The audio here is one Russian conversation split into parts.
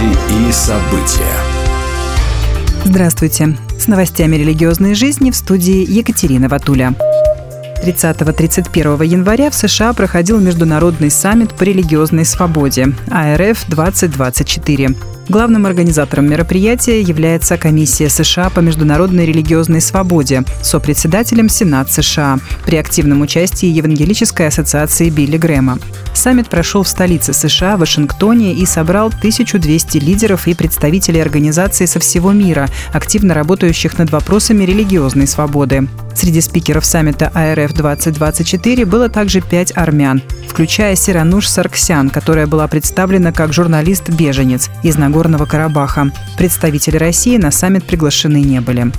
Новости и события. Здравствуйте. С новостями религиозной жизни в студии Екатерина Ватуля. 30-31 января в США проходил международный саммит по религиозной свободе АРФ-2024. Главным организатором мероприятия является Комиссия США по международной религиозной свободе, сопредседателем Сенат США, при активном участии Евангелической ассоциации Билли Грэма. Саммит прошел в столице США, Вашингтоне, и собрал 1200 лидеров и представителей организаций со всего мира, активно работающих над вопросами религиозной свободы. Среди спикеров саммита АРФ-2024 было также пять армян, включая Сирануш Сарксян, которая была представлена как журналист-беженец из Нагорного Карабаха. Представители России на саммит приглашены не были.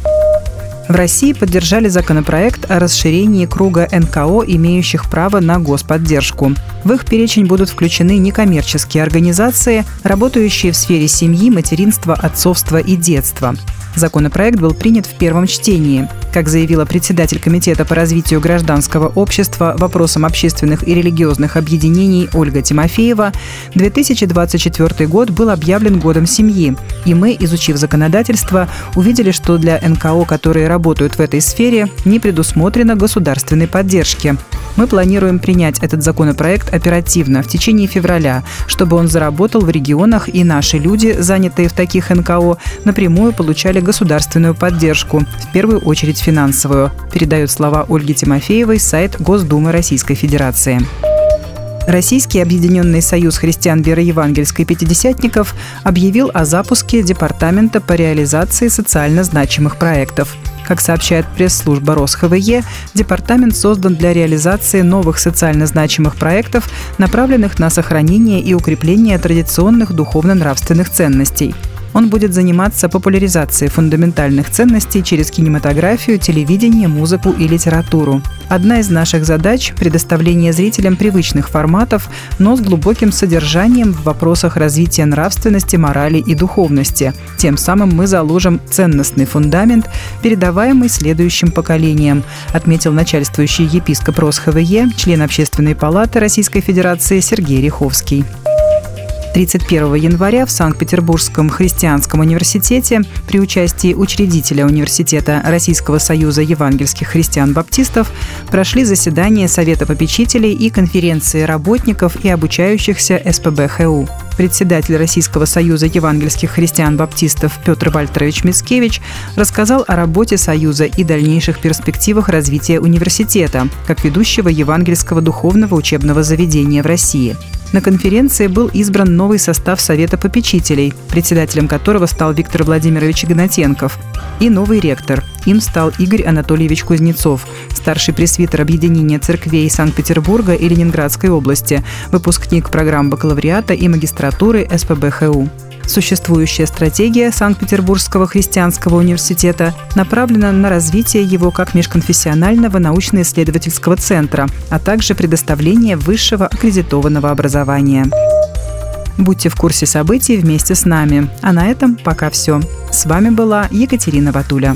В России поддержали законопроект о расширении круга НКО, имеющих право на господдержку. В их перечень будут включены некоммерческие организации, работающие в сфере семьи, материнства, отцовства и детства. Законопроект был принят в первом чтении. Как заявила председатель Комитета по развитию гражданского общества вопросам общественных и религиозных объединений Ольга Тимофеева, 2024 год был объявлен годом семьи. И мы, изучив законодательство, увидели, что для НКО, которые работают в этой сфере, не предусмотрено государственной поддержки. Мы планируем принять этот законопроект оперативно в течение февраля, чтобы он заработал в регионах и наши люди, занятые в таких НКО, напрямую получали государственную поддержку, в первую очередь финансовую, передает слова Ольги Тимофеевой сайт Госдумы Российской Федерации. Российский Объединенный союз христиан веры евангельской пятидесятников объявил о запуске Департамента по реализации социально значимых проектов. Как сообщает пресс-служба РосХВЕ, департамент создан для реализации новых социально значимых проектов, направленных на сохранение и укрепление традиционных духовно-нравственных ценностей – он будет заниматься популяризацией фундаментальных ценностей через кинематографию, телевидение, музыку и литературу. Одна из наших задач – предоставление зрителям привычных форматов, но с глубоким содержанием в вопросах развития нравственности, морали и духовности. Тем самым мы заложим ценностный фундамент, передаваемый следующим поколениям, отметил начальствующий епископ РосХВЕ, член Общественной палаты Российской Федерации Сергей Риховский. 31 января в Санкт-Петербургском христианском университете при участии учредителя университета Российского союза евангельских христиан-баптистов прошли заседания Совета попечителей и конференции работников и обучающихся СПБ-ХУ. Председатель Российского союза евангельских христиан-баптистов Петр Вальтерович Мицкевич рассказал о работе Союза и дальнейших перспективах развития университета как ведущего евангельского духовного учебного заведения в России. На конференции был избран новый состав Совета попечителей, председателем которого стал Виктор Владимирович Игнатенков, и новый ректор. Им стал Игорь Анатольевич Кузнецов, старший пресвитер Объединения церквей Санкт-Петербурга и Ленинградской области, выпускник программ бакалавриата и магистратуры СПБХУ. Существующая стратегия Санкт-Петербургского христианского университета направлена на развитие его как межконфессионального научно-исследовательского центра, а также предоставление высшего аккредитованного образования. Будьте в курсе событий вместе с нами. А на этом пока все. С вами была Екатерина Ватуля.